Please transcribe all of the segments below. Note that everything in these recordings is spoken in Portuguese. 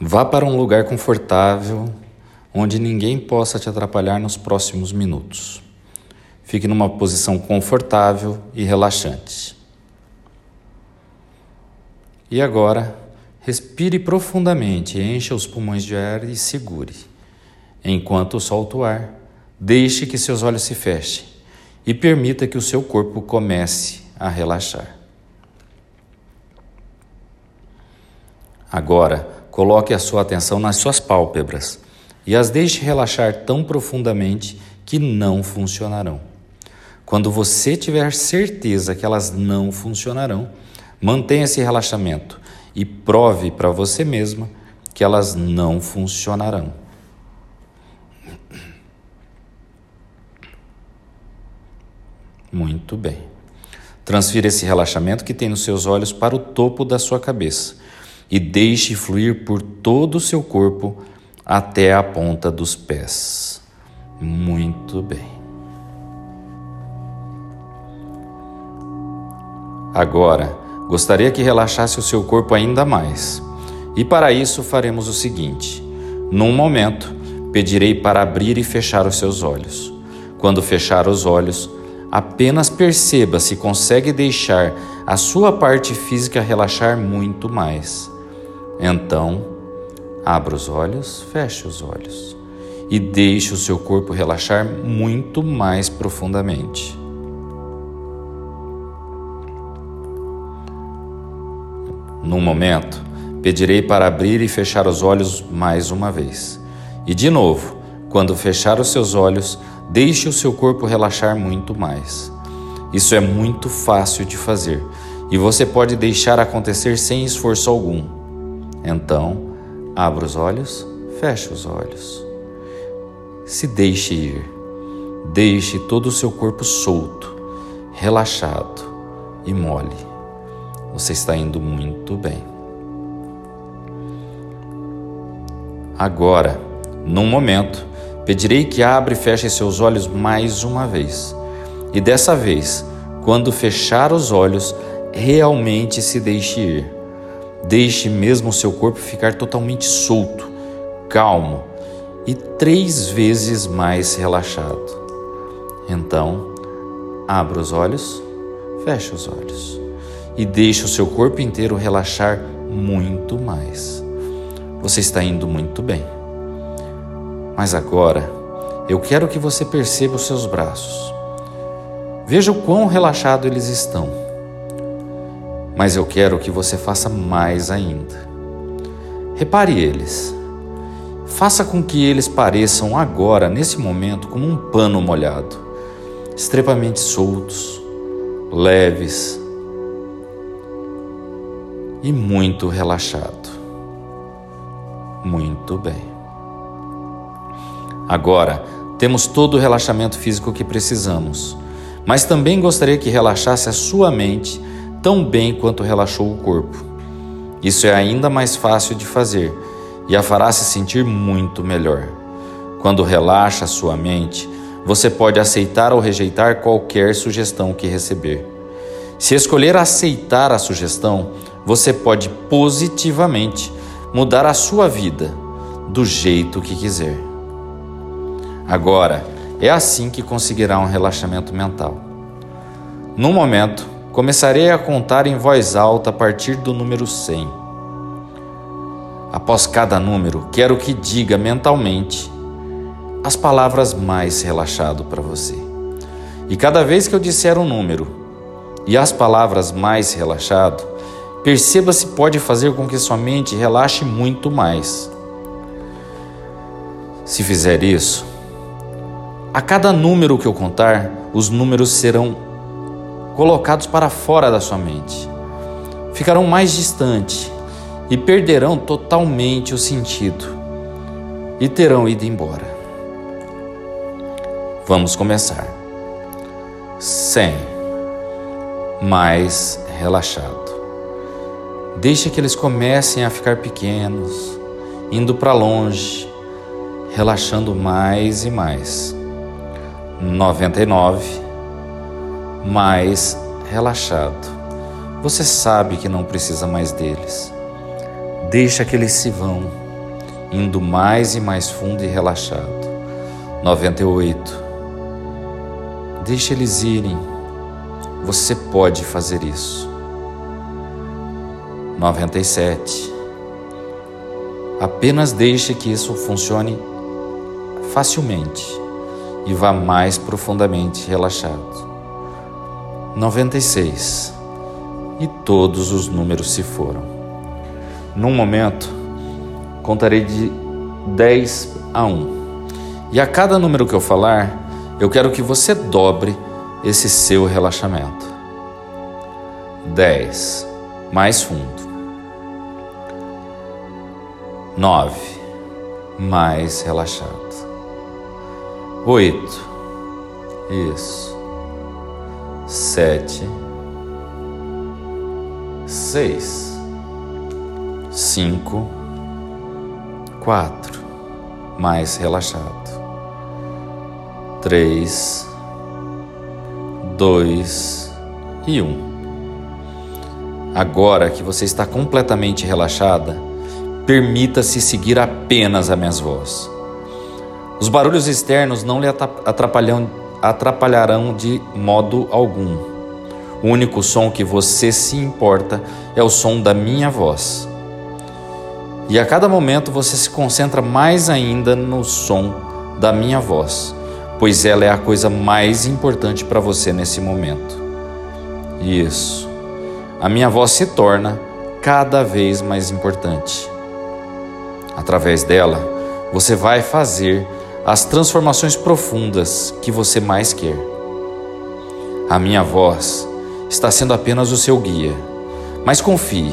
Vá para um lugar confortável onde ninguém possa te atrapalhar nos próximos minutos. Fique numa posição confortável e relaxante. E agora, respire profundamente, encha os pulmões de ar e segure. Enquanto solta o ar, deixe que seus olhos se fechem e permita que o seu corpo comece a relaxar. Agora, coloque a sua atenção nas suas pálpebras e as deixe relaxar tão profundamente que não funcionarão. Quando você tiver certeza que elas não funcionarão, mantenha esse relaxamento e prove para você mesma que elas não funcionarão. Muito bem. Transfira esse relaxamento que tem nos seus olhos para o topo da sua cabeça e deixe fluir por todo o seu corpo até a ponta dos pés. Muito bem. Agora, gostaria que relaxasse o seu corpo ainda mais. E para isso faremos o seguinte: num momento, pedirei para abrir e fechar os seus olhos. Quando fechar os olhos, apenas perceba se consegue deixar a sua parte física relaxar muito mais. Então, abra os olhos, feche os olhos e deixe o seu corpo relaxar muito mais profundamente. Num momento, pedirei para abrir e fechar os olhos mais uma vez. E de novo, quando fechar os seus olhos, deixe o seu corpo relaxar muito mais. Isso é muito fácil de fazer e você pode deixar acontecer sem esforço algum. Então, abra os olhos, feche os olhos. Se deixe ir. Deixe todo o seu corpo solto, relaxado e mole. Você está indo muito bem. Agora, num momento, pedirei que abra e feche seus olhos mais uma vez. E dessa vez, quando fechar os olhos, realmente se deixe ir. Deixe mesmo seu corpo ficar totalmente solto, calmo e três vezes mais relaxado. Então, abra os olhos, feche os olhos e deixe o seu corpo inteiro relaxar muito mais. Você está indo muito bem. Mas agora, eu quero que você perceba os seus braços. Veja o quão relaxado eles estão mas eu quero que você faça mais ainda. Repare eles. Faça com que eles pareçam agora, nesse momento, como um pano molhado, extremamente soltos, leves e muito relaxado. Muito bem. Agora, temos todo o relaxamento físico que precisamos, mas também gostaria que relaxasse a sua mente tão bem quanto relaxou o corpo. Isso é ainda mais fácil de fazer e a fará se sentir muito melhor. Quando relaxa sua mente, você pode aceitar ou rejeitar qualquer sugestão que receber. Se escolher aceitar a sugestão, você pode positivamente mudar a sua vida do jeito que quiser. Agora, é assim que conseguirá um relaxamento mental. No momento, Começarei a contar em voz alta a partir do número 100. Após cada número, quero que diga mentalmente as palavras mais relaxado para você. E cada vez que eu disser um número e as palavras mais relaxado, perceba se pode fazer com que sua mente relaxe muito mais. Se fizer isso, a cada número que eu contar, os números serão colocados para fora da sua mente. Ficarão mais distantes e perderão totalmente o sentido e terão ido embora. Vamos começar. 100. Mais relaxado. Deixe que eles comecem a ficar pequenos, indo para longe, relaxando mais e mais. 99 mais relaxado. Você sabe que não precisa mais deles. Deixa que eles se vão indo mais e mais fundo e relaxado. 98. Deixe eles irem. Você pode fazer isso. 97. Apenas deixe que isso funcione facilmente e vá mais profundamente relaxado. 96. E todos os números se foram. Num momento, contarei de 10 a 1. E a cada número que eu falar, eu quero que você dobre esse seu relaxamento. 10. Mais fundo. 9. Mais relaxado. 8. Isso. 7. 6. 5. 4. Mais relaxado três, dois e um. Agora que você está completamente relaxada, permita-se seguir apenas a minha voz. Os barulhos externos não lhe atrapalham, atrapalharão de modo algum. O único som que você se importa é o som da minha voz. E a cada momento você se concentra mais ainda no som da minha voz pois ela é a coisa mais importante para você nesse momento. Isso. A minha voz se torna cada vez mais importante. Através dela, você vai fazer as transformações profundas que você mais quer. A minha voz está sendo apenas o seu guia, mas confie.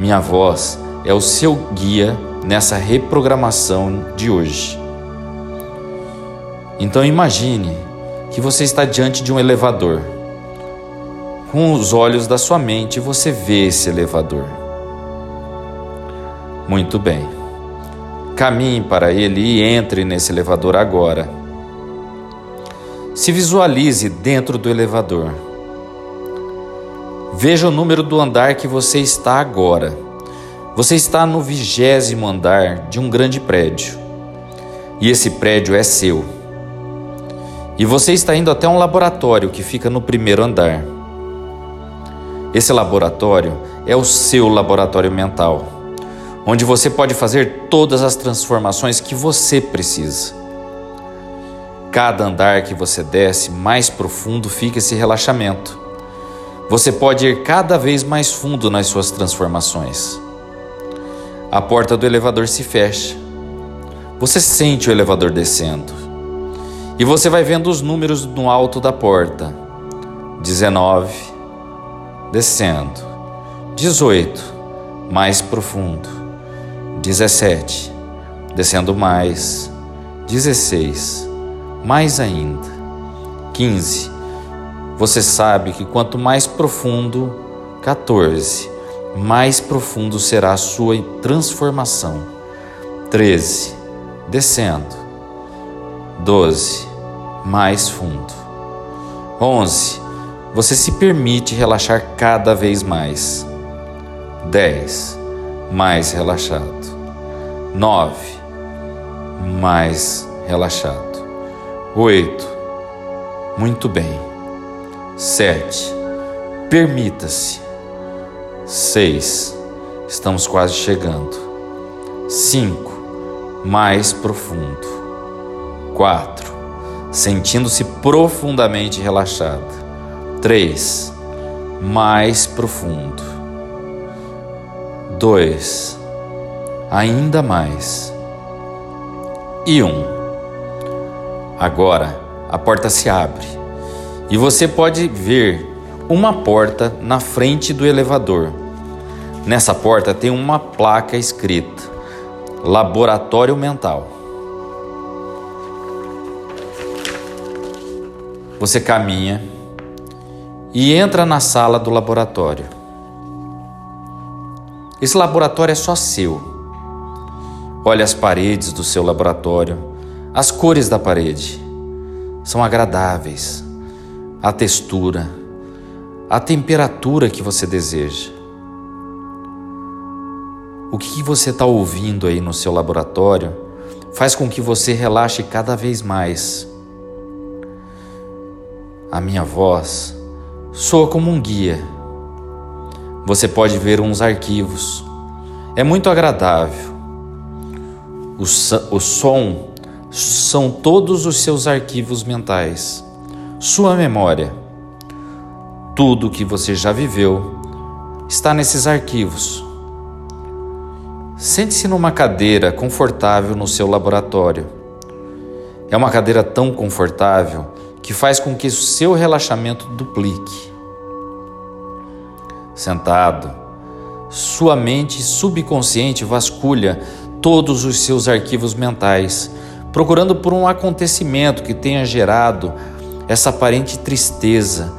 Minha voz é o seu guia nessa reprogramação de hoje. Então imagine que você está diante de um elevador. Com os olhos da sua mente você vê esse elevador. Muito bem. Caminhe para ele e entre nesse elevador agora. Se visualize dentro do elevador. Veja o número do andar que você está agora. Você está no vigésimo andar de um grande prédio. E esse prédio é seu. E você está indo até um laboratório que fica no primeiro andar. Esse laboratório é o seu laboratório mental, onde você pode fazer todas as transformações que você precisa. Cada andar que você desce, mais profundo fica esse relaxamento. Você pode ir cada vez mais fundo nas suas transformações. A porta do elevador se fecha. Você sente o elevador descendo. E você vai vendo os números no alto da porta. 19, descendo. 18, mais profundo. 17, descendo mais. 16, mais ainda. 15, você sabe que quanto mais profundo, 14, mais profundo será a sua transformação. 13, descendo. 12. Mais fundo. 11. Você se permite relaxar cada vez mais. 10. Mais relaxado. 9. Mais relaxado. 8. Muito bem. 7. Permita-se. 6. Estamos quase chegando. 5. Mais profundo. 4. Sentindo-se profundamente relaxada. 3. Mais profundo. 2. Ainda mais. E 1. Um. Agora a porta se abre e você pode ver uma porta na frente do elevador. Nessa porta tem uma placa escrita: Laboratório Mental. Você caminha e entra na sala do laboratório. Esse laboratório é só seu. Olha as paredes do seu laboratório, as cores da parede são agradáveis, a textura, a temperatura que você deseja. O que você está ouvindo aí no seu laboratório faz com que você relaxe cada vez mais. A minha voz soa como um guia. Você pode ver uns arquivos. É muito agradável. O, o som são todos os seus arquivos mentais, sua memória. Tudo o que você já viveu está nesses arquivos. Sente-se numa cadeira confortável no seu laboratório. É uma cadeira tão confortável que faz com que o seu relaxamento duplique. Sentado, sua mente subconsciente vasculha todos os seus arquivos mentais, procurando por um acontecimento que tenha gerado essa aparente tristeza,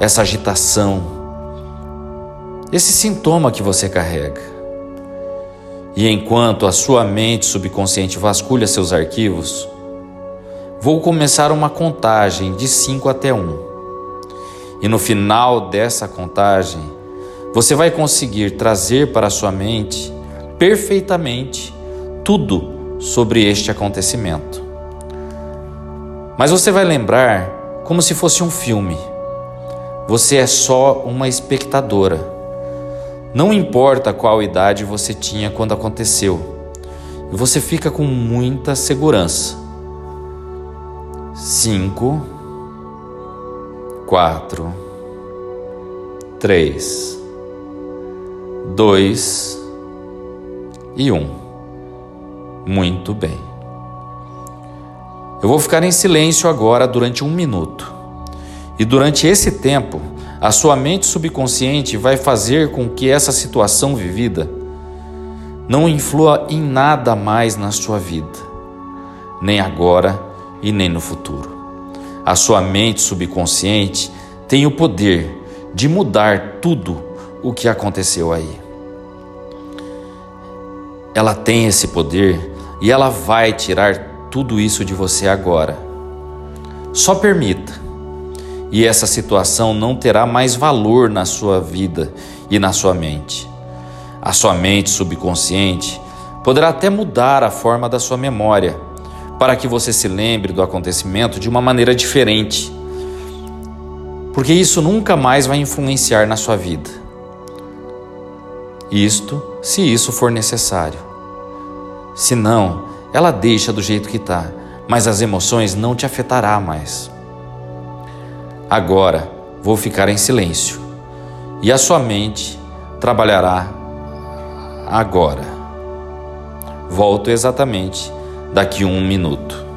essa agitação, esse sintoma que você carrega. E enquanto a sua mente subconsciente vasculha seus arquivos, vou começar uma contagem de 5 até 1. E no final dessa contagem, você vai conseguir trazer para a sua mente perfeitamente tudo sobre este acontecimento. Mas você vai lembrar como se fosse um filme. Você é só uma espectadora não importa qual idade você tinha quando aconteceu, você fica com muita segurança. Cinco, quatro, três, dois e um. Muito bem. Eu vou ficar em silêncio agora durante um minuto. E durante esse tempo, a sua mente subconsciente vai fazer com que essa situação vivida não influa em nada mais na sua vida, nem agora e nem no futuro. A sua mente subconsciente tem o poder de mudar tudo o que aconteceu aí. Ela tem esse poder e ela vai tirar tudo isso de você agora. Só permita e essa situação não terá mais valor na sua vida e na sua mente. A sua mente subconsciente poderá até mudar a forma da sua memória, para que você se lembre do acontecimento de uma maneira diferente. Porque isso nunca mais vai influenciar na sua vida. Isto, se isso for necessário. Se não, ela deixa do jeito que está, mas as emoções não te afetará mais. Agora vou ficar em silêncio e a sua mente trabalhará agora. Volto exatamente daqui um minuto.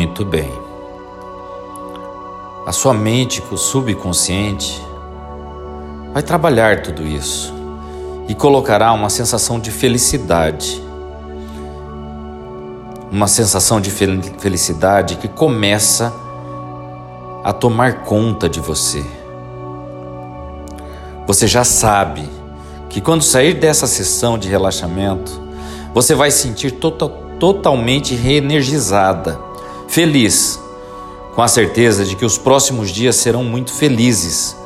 Muito bem. A sua mente subconsciente vai trabalhar tudo isso e colocará uma sensação de felicidade. Uma sensação de felicidade que começa a tomar conta de você. Você já sabe que quando sair dessa sessão de relaxamento, você vai sentir total, totalmente reenergizada feliz, com a certeza de que os próximos dias serão muito felizes,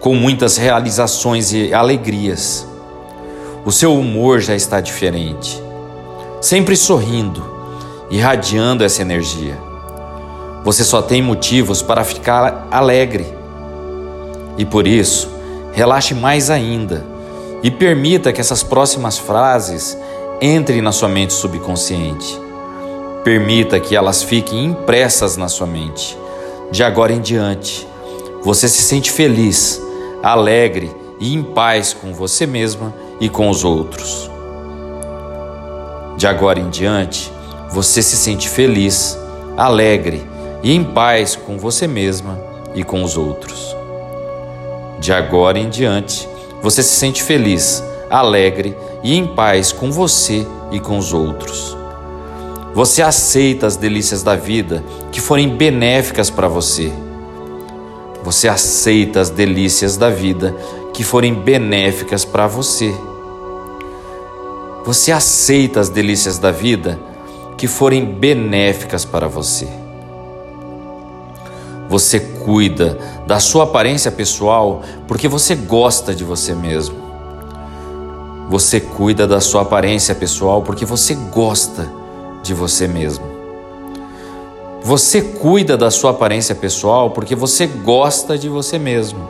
com muitas realizações e alegrias. O seu humor já está diferente. Sempre sorrindo, irradiando essa energia. Você só tem motivos para ficar alegre. E por isso, relaxe mais ainda e permita que essas próximas frases entrem na sua mente subconsciente. Permita que elas fiquem impressas na sua mente. De agora em diante, você se sente feliz, alegre e em paz com você mesma e com os outros. De agora em diante, você se sente feliz, alegre e em paz com você mesma e com os outros. De agora em diante, você se sente feliz, alegre e em paz com você e com os outros. Você aceita as delícias da vida que forem benéficas para você. Você aceita as delícias da vida que forem benéficas para você. Você aceita as delícias da vida que forem benéficas para você. Você cuida da sua aparência pessoal porque você gosta de você mesmo. Você cuida da sua aparência pessoal porque você gosta de você mesmo. Você cuida da sua aparência pessoal porque você gosta de você mesmo.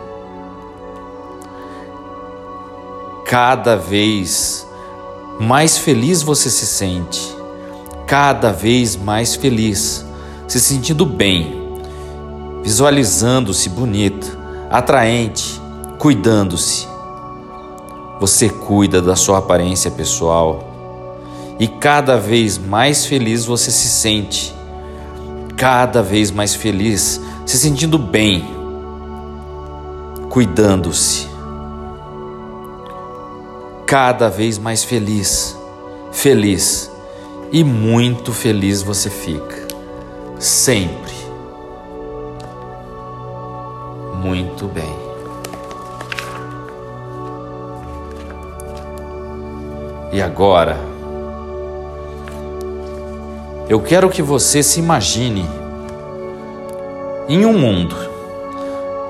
Cada vez mais feliz você se sente, cada vez mais feliz, se sentindo bem visualizando-se bonita, atraente, cuidando-se. Você cuida da sua aparência pessoal e cada vez mais feliz você se sente, cada vez mais feliz, se sentindo bem, cuidando-se. Cada vez mais feliz, feliz. E muito feliz você fica, sempre. Muito bem. E agora, eu quero que você se imagine em um mundo,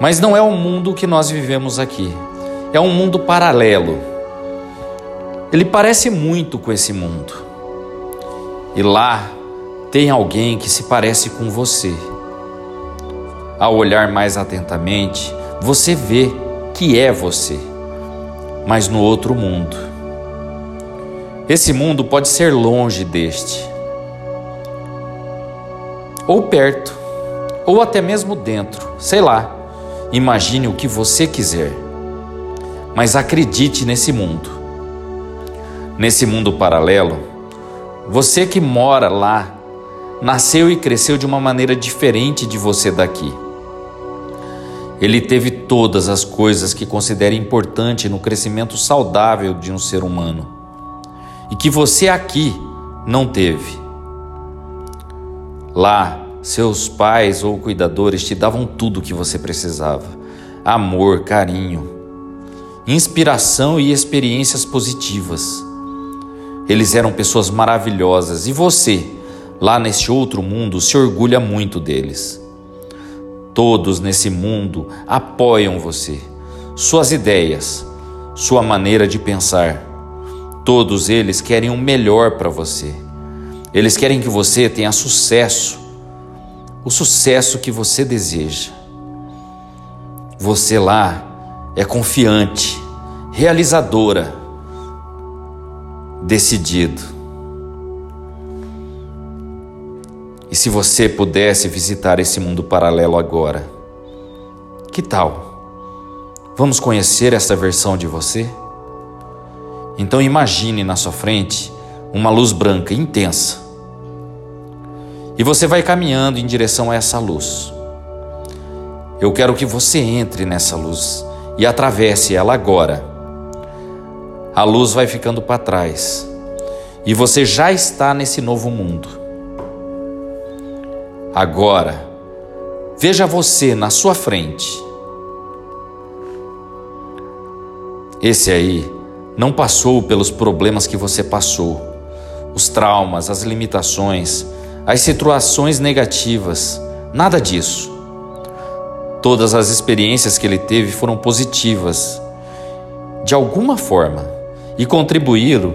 mas não é o mundo que nós vivemos aqui, é um mundo paralelo. Ele parece muito com esse mundo, e lá tem alguém que se parece com você. Ao olhar mais atentamente, você vê que é você, mas no outro mundo. Esse mundo pode ser longe deste, ou perto, ou até mesmo dentro, sei lá. Imagine o que você quiser, mas acredite nesse mundo. Nesse mundo paralelo, você que mora lá nasceu e cresceu de uma maneira diferente de você daqui. Ele teve todas as coisas que considera importante no crescimento saudável de um ser humano e que você aqui não teve. Lá, seus pais ou cuidadores te davam tudo o que você precisava: amor, carinho, inspiração e experiências positivas. Eles eram pessoas maravilhosas e você, lá neste outro mundo, se orgulha muito deles. Todos nesse mundo apoiam você, suas ideias, sua maneira de pensar. Todos eles querem o melhor para você. Eles querem que você tenha sucesso, o sucesso que você deseja. Você lá é confiante, realizadora, decidido. E se você pudesse visitar esse mundo paralelo agora? Que tal? Vamos conhecer essa versão de você? Então imagine na sua frente uma luz branca intensa. E você vai caminhando em direção a essa luz. Eu quero que você entre nessa luz e atravesse ela agora. A luz vai ficando para trás e você já está nesse novo mundo. Agora, veja você na sua frente. Esse aí não passou pelos problemas que você passou, os traumas, as limitações, as situações negativas, nada disso. Todas as experiências que ele teve foram positivas, de alguma forma, e contribuí-lo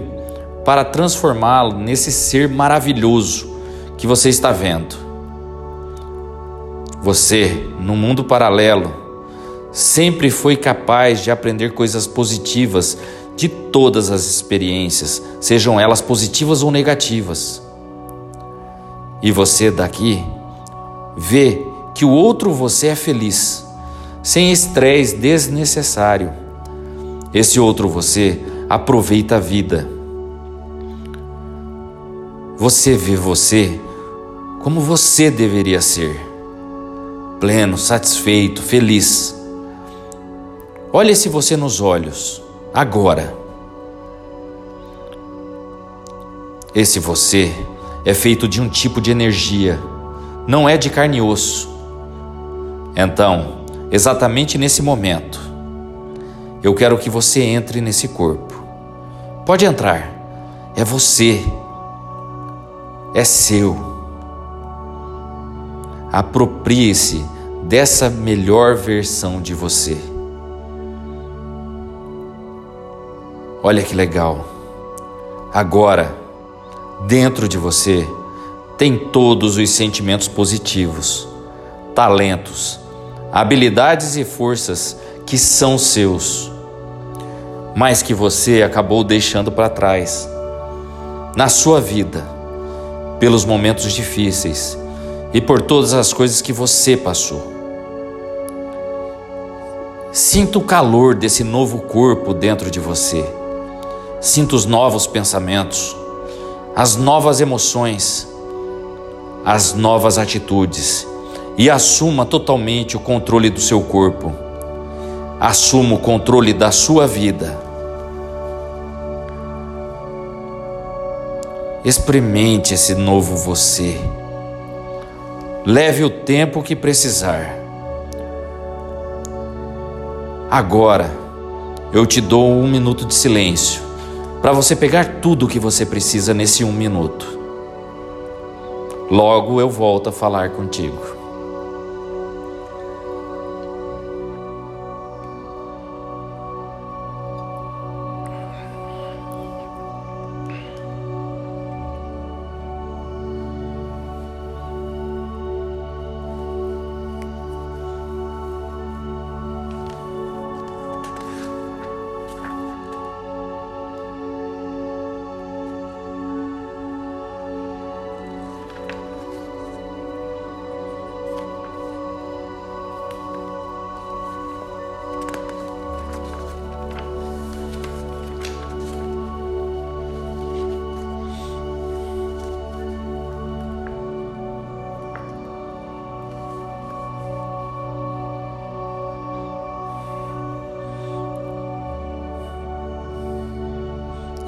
para transformá-lo nesse ser maravilhoso que você está vendo. Você, no mundo paralelo, sempre foi capaz de aprender coisas positivas de todas as experiências, sejam elas positivas ou negativas. E você daqui vê que o outro você é feliz, sem estresse desnecessário. Esse outro você aproveita a vida. Você vê você como você deveria ser, pleno, satisfeito, feliz. Olhe esse você nos olhos, agora. Esse você é feito de um tipo de energia, não é de carne e osso. Então, exatamente nesse momento, eu quero que você entre nesse corpo. Pode entrar, é você, é seu. Aproprie-se dessa melhor versão de você. Olha que legal. Agora, dentro de você, tem todos os sentimentos positivos, talentos, habilidades e forças que são seus, mas que você acabou deixando para trás na sua vida, pelos momentos difíceis e por todas as coisas que você passou. Sinta o calor desse novo corpo dentro de você. Sinta os novos pensamentos, as novas emoções, as novas atitudes e assuma totalmente o controle do seu corpo. Assuma o controle da sua vida. Experimente esse novo você. Leve o tempo que precisar. Agora, eu te dou um minuto de silêncio para você pegar tudo o que você precisa nesse um minuto. Logo eu volto a falar contigo.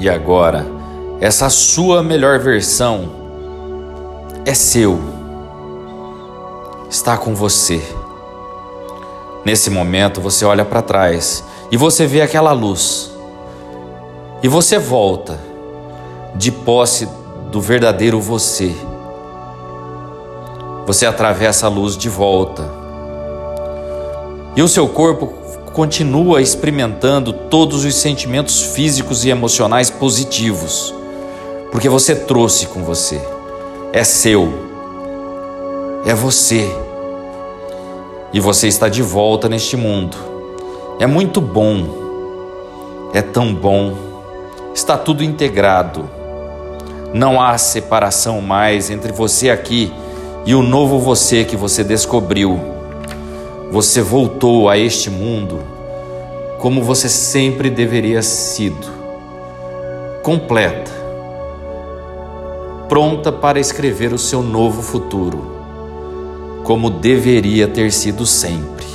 E agora, essa sua melhor versão é seu, está com você. Nesse momento você olha para trás e você vê aquela luz, e você volta de posse do verdadeiro você. Você atravessa a luz de volta, e o seu corpo continua experimentando todos os sentimentos físicos e emocionais positivos, porque você trouxe com você, é seu, é você, e você está de volta neste mundo. É muito bom, é tão bom, está tudo integrado, não há separação mais entre você aqui e o novo você que você descobriu você voltou a este mundo como você sempre deveria sido, completa, pronta para escrever o seu novo futuro, como deveria ter sido sempre.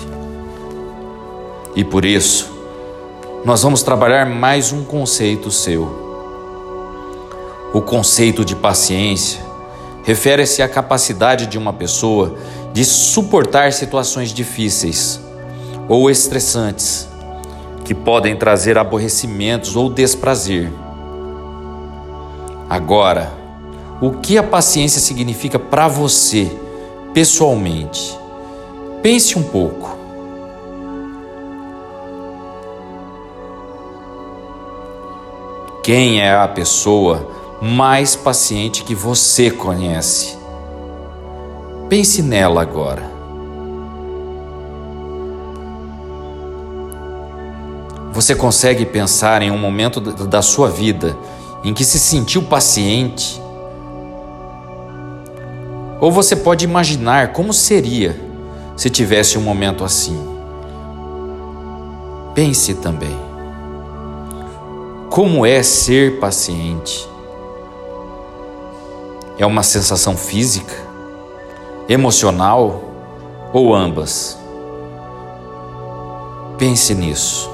E por isso, nós vamos trabalhar mais um conceito seu. O conceito de paciência refere-se à capacidade de uma pessoa de suportar situações difíceis ou estressantes que podem trazer aborrecimentos ou desprazer. Agora, o que a paciência significa para você, pessoalmente? Pense um pouco. Quem é a pessoa mais paciente que você conhece? Pense nela agora. Você consegue pensar em um momento da sua vida em que se sentiu paciente? Ou você pode imaginar como seria se tivesse um momento assim? Pense também. Como é ser paciente? É uma sensação física, emocional ou ambas? Pense nisso.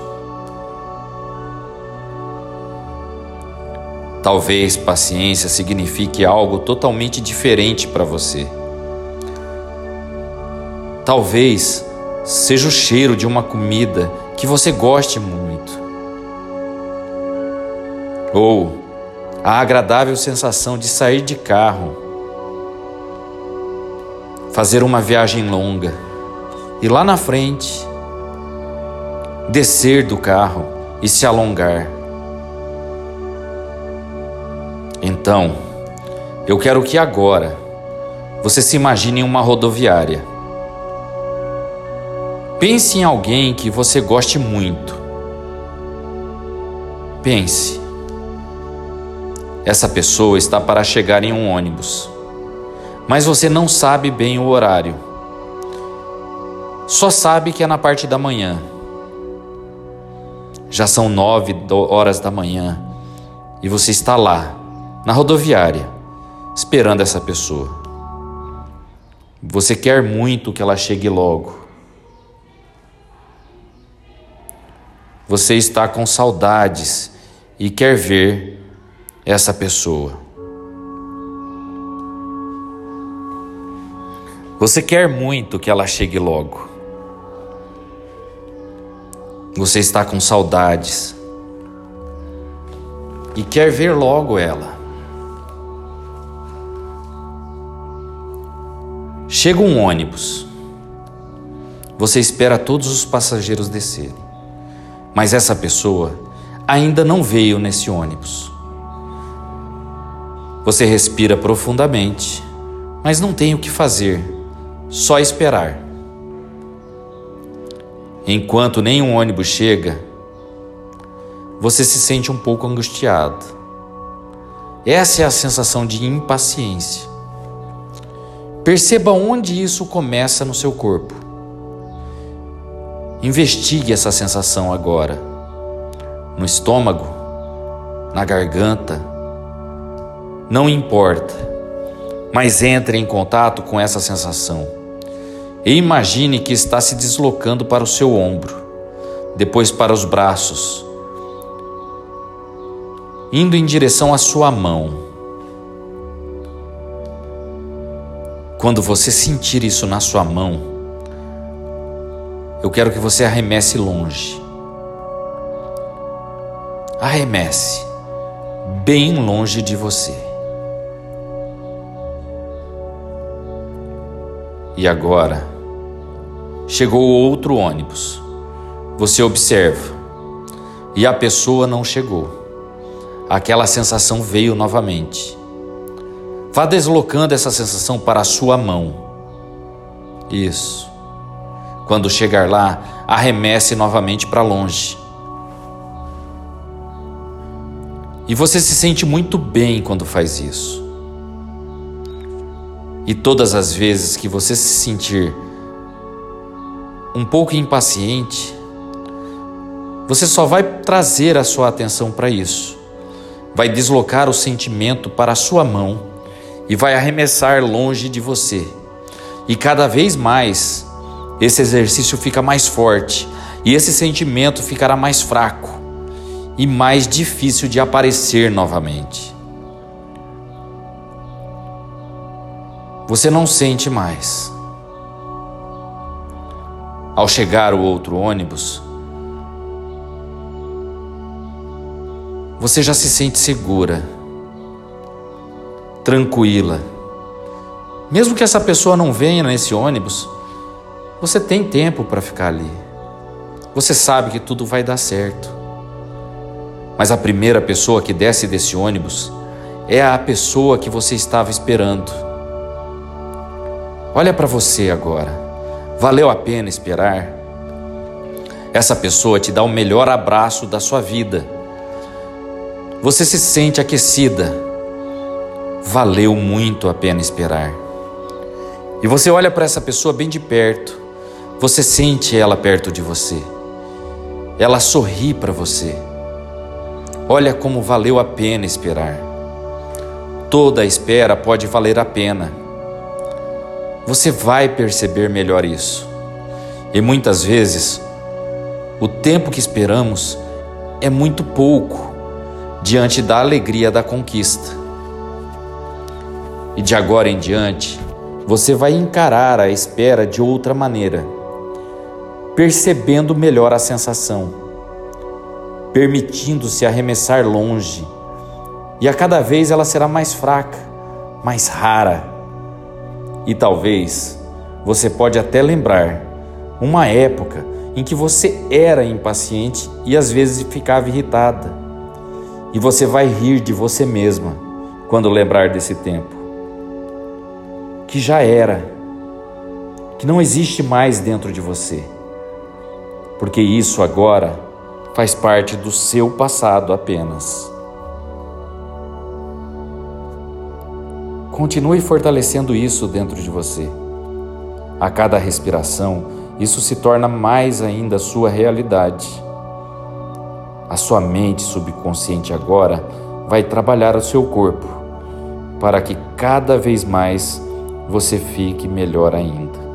Talvez paciência signifique algo totalmente diferente para você. Talvez seja o cheiro de uma comida que você goste muito. Ou a agradável sensação de sair de carro, fazer uma viagem longa e lá na frente descer do carro e se alongar. Então, eu quero que agora você se imagine em uma rodoviária. Pense em alguém que você goste muito. Pense. Essa pessoa está para chegar em um ônibus, mas você não sabe bem o horário. Só sabe que é na parte da manhã. Já são nove horas da manhã e você está lá, na rodoviária, esperando essa pessoa. Você quer muito que ela chegue logo. Você está com saudades e quer ver essa pessoa. Você quer muito que ela chegue logo. Você está com saudades e quer ver logo ela. Chega um ônibus. Você espera todos os passageiros descerem. Mas essa pessoa ainda não veio nesse ônibus. Você respira profundamente, mas não tem o que fazer, só esperar. Enquanto nenhum ônibus chega, você se sente um pouco angustiado. Essa é a sensação de impaciência. Perceba onde isso começa no seu corpo. Investigue essa sensação agora. No estômago, na garganta, não importa, mas entre em contato com essa sensação e imagine que está se deslocando para o seu ombro, depois para os braços, indo em direção à sua mão Quando você sentir isso na sua mão, eu quero que você arremesse longe. Arremesse bem longe de você. E agora, chegou outro ônibus. Você observa, e a pessoa não chegou. Aquela sensação veio novamente. Vá deslocando essa sensação para a sua mão. Isso. Quando chegar lá, arremesse novamente para longe. E você se sente muito bem quando faz isso. E todas as vezes que você se sentir um pouco impaciente, você só vai trazer a sua atenção para isso. Vai deslocar o sentimento para a sua mão e vai arremessar longe de você. E cada vez mais esse exercício fica mais forte e esse sentimento ficará mais fraco e mais difícil de aparecer novamente. Você não sente mais. Ao chegar o outro ônibus, você já se sente segura tranquila. Mesmo que essa pessoa não venha nesse ônibus, você tem tempo para ficar ali. Você sabe que tudo vai dar certo. Mas a primeira pessoa que desce desse ônibus é a pessoa que você estava esperando. Olha para você agora. Valeu a pena esperar? Essa pessoa te dá o melhor abraço da sua vida. Você se sente aquecida. Valeu muito a pena esperar. E você olha para essa pessoa bem de perto. Você sente ela perto de você. Ela sorri para você. Olha como valeu a pena esperar. Toda espera pode valer a pena. Você vai perceber melhor isso. E muitas vezes, o tempo que esperamos é muito pouco diante da alegria da conquista. E de agora em diante, você vai encarar a espera de outra maneira percebendo melhor a sensação, permitindo-se arremessar longe, e a cada vez ela será mais fraca, mais rara. E talvez você pode até lembrar uma época em que você era impaciente e às vezes ficava irritada. E você vai rir de você mesma quando lembrar desse tempo. Que já era, que não existe mais dentro de você porque isso agora faz parte do seu passado apenas. Continue fortalecendo isso dentro de você. A cada respiração, isso se torna mais ainda sua realidade. A sua mente subconsciente agora vai trabalhar o seu corpo para que cada vez mais você fique melhor ainda.